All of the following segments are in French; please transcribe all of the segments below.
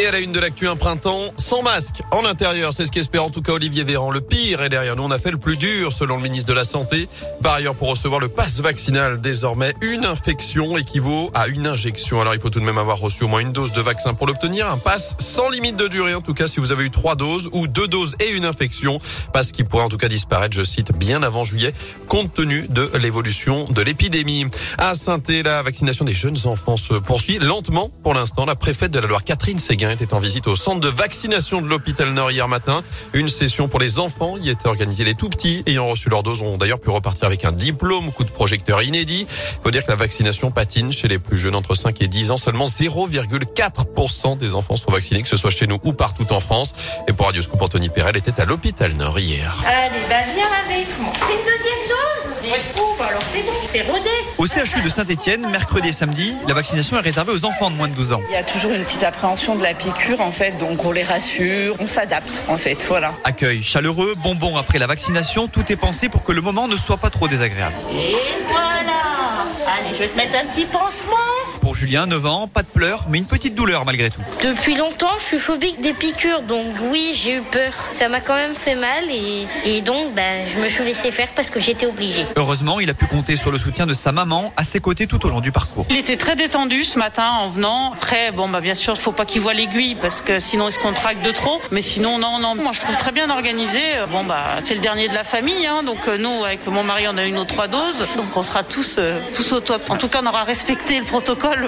Et à la une de l'actu, un printemps sans masque. En intérieur, c'est ce qu'espère en tout cas Olivier Véran. Le pire est derrière nous. On a fait le plus dur selon le ministre de la Santé. Par ailleurs, pour recevoir le passe vaccinal, désormais, une infection équivaut à une injection. Alors il faut tout de même avoir reçu au moins une dose de vaccin pour l'obtenir. Un passe sans limite de durée, en tout cas si vous avez eu trois doses ou deux doses et une infection. Passe qui pourrait en tout cas disparaître, je cite, bien avant juillet, compte tenu de l'évolution de l'épidémie. À saint la vaccination des jeunes enfants se poursuit lentement pour l'instant. La préfète de la Loire, Catherine Séguin, était en visite au centre de vaccination de l'hôpital Nord hier matin. Une session pour les enfants y était organisée. Les tout petits ayant reçu leur dose ont d'ailleurs pu repartir avec un diplôme, coup de projecteur inédit. Il faut dire que la vaccination patine chez les plus jeunes entre 5 et 10 ans. Seulement 0,4% des enfants sont vaccinés, que ce soit chez nous ou partout en France. Et pour Radio Scoop, Anthony Perel était à l'hôpital Nord hier. Allez, bah viens avec moi. C'est une deuxième dose Mais bah alors c'est bon, rodé. Au CHU de Saint-Etienne, mercredi et samedi, la vaccination est réservée aux enfants de moins de 12 ans. Il y a toujours une petite appréhension de la piqûre en fait, donc on les rassure, on s'adapte en fait, voilà. Accueil chaleureux, bonbons après la vaccination, tout est pensé pour que le moment ne soit pas trop désagréable. Et voilà Allez, je vais te mettre un petit pansement Julien, 9 ans, pas de pleurs, mais une petite douleur malgré tout. Depuis longtemps, je suis phobique des piqûres, donc oui, j'ai eu peur. Ça m'a quand même fait mal et, donc ben, je me suis laissé faire parce que j'étais obligée. Heureusement, il a pu compter sur le soutien de sa maman à ses côtés tout au long du parcours. Il était très détendu ce matin en venant. Après, bon, bah, bien sûr, il faut pas qu'il voit l'aiguille parce que sinon il se contracte de trop. Mais sinon, non, non. Moi, je trouve très bien organisé. Bon, bah, c'est le dernier de la famille, hein, donc euh, nous, avec mon mari, on a eu nos trois doses, donc on sera tous, euh, tous au top. En tout cas, on aura respecté le protocole.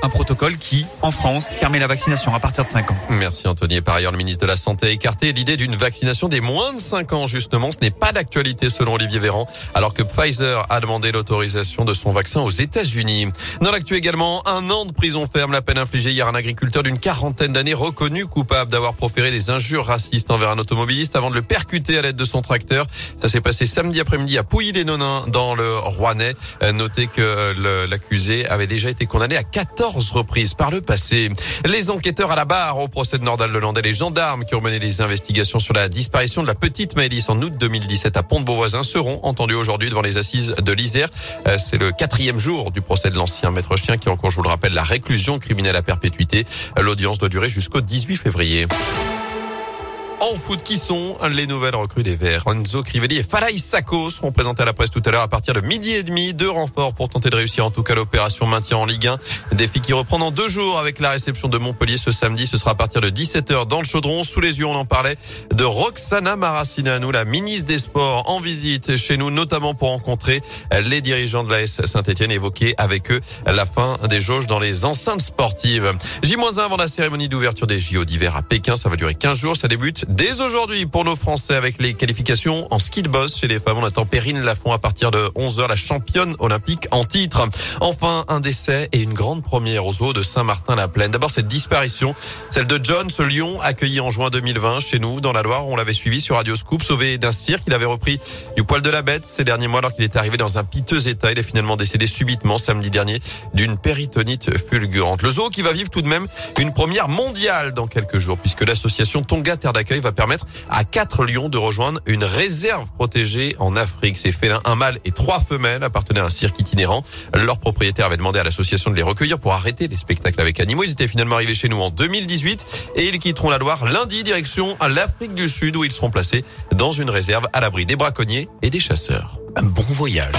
Un protocole qui, en France, permet la vaccination à partir de 5 ans. Merci Anthony. Et par ailleurs, le ministre de la Santé a écarté l'idée d'une vaccination des moins de 5 ans. Justement, ce n'est pas d'actualité selon Olivier Véran, alors que Pfizer a demandé l'autorisation de son vaccin aux États-Unis. Dans l'actu également, un an de prison ferme, la peine infligée hier à un agriculteur d'une quarantaine d'années reconnu coupable d'avoir proféré des injures racistes envers un automobiliste avant de le percuter à l'aide de son tracteur. Ça s'est passé samedi après-midi à Pouilly-les-Nonins dans le Rouennais. Euh, notez que l'accusé avait déjà été condamné à 14 reprises par le passé. Les enquêteurs à la barre au procès de Nordal Lelandais, les gendarmes qui ont mené les investigations sur la disparition de la petite Maëlys en août 2017 à Pont-de-Beauvoisin seront entendus aujourd'hui devant les assises de l'Isère. Euh, c'est le quatrième jour du procès de l'ancien maître chien qui encourt, je vous le rappelle, la réclusion criminelle à perpétuité. L'audience doit durer jusqu'au 18 février. En foot, qui sont les nouvelles recrues des Verts Enzo Crivelli et Falaï Sako seront présentés à la presse tout à l'heure à partir de midi et demi. Deux renforts pour tenter de réussir en tout cas l'opération maintien en Ligue 1. Défi qui reprend dans deux jours avec la réception de Montpellier ce samedi. Ce sera à partir de 17h dans le chaudron. Sous les yeux, on en parlait, de Roxana Maracineanu, la ministre des Sports, en visite chez nous, notamment pour rencontrer les dirigeants de l'AS Saint-Etienne, évoquer avec eux la fin des jauges dans les enceintes sportives. J-1 avant la cérémonie d'ouverture des JO d'hiver à Pékin. Ça va durer 15 jours. Ça débute dès aujourd'hui pour nos Français avec les qualifications en ski de boss chez les femmes. On attend Perrine Lafont à partir de 11h, la championne olympique en titre. Enfin, un décès et une grande première aux eaux de Saint-Martin-la-Plaine. D'abord, cette disparition, celle de John, ce lion accueilli en juin 2020 chez nous dans la Loire. On l'avait suivi sur Radio Scoop, sauvé d'un cirque. Il avait repris du poil de la bête ces derniers mois alors qu'il était arrivé dans un piteux état. Il est finalement décédé subitement samedi dernier d'une péritonite fulgurante. Le zoo qui va vivre tout de même une première mondiale dans quelques jours puisque l'association Tonga Terre d'accueil va permettre à quatre lions de rejoindre une réserve protégée en Afrique. Ces félins, un mâle et trois femelles, appartenaient à un cirque itinérant. Leur propriétaire avait demandé à l'association de les recueillir pour arrêter les spectacles avec animaux. Ils étaient finalement arrivés chez nous en 2018 et ils quitteront la Loire lundi direction à l'Afrique du Sud où ils seront placés dans une réserve à l'abri des braconniers et des chasseurs. Un bon voyage.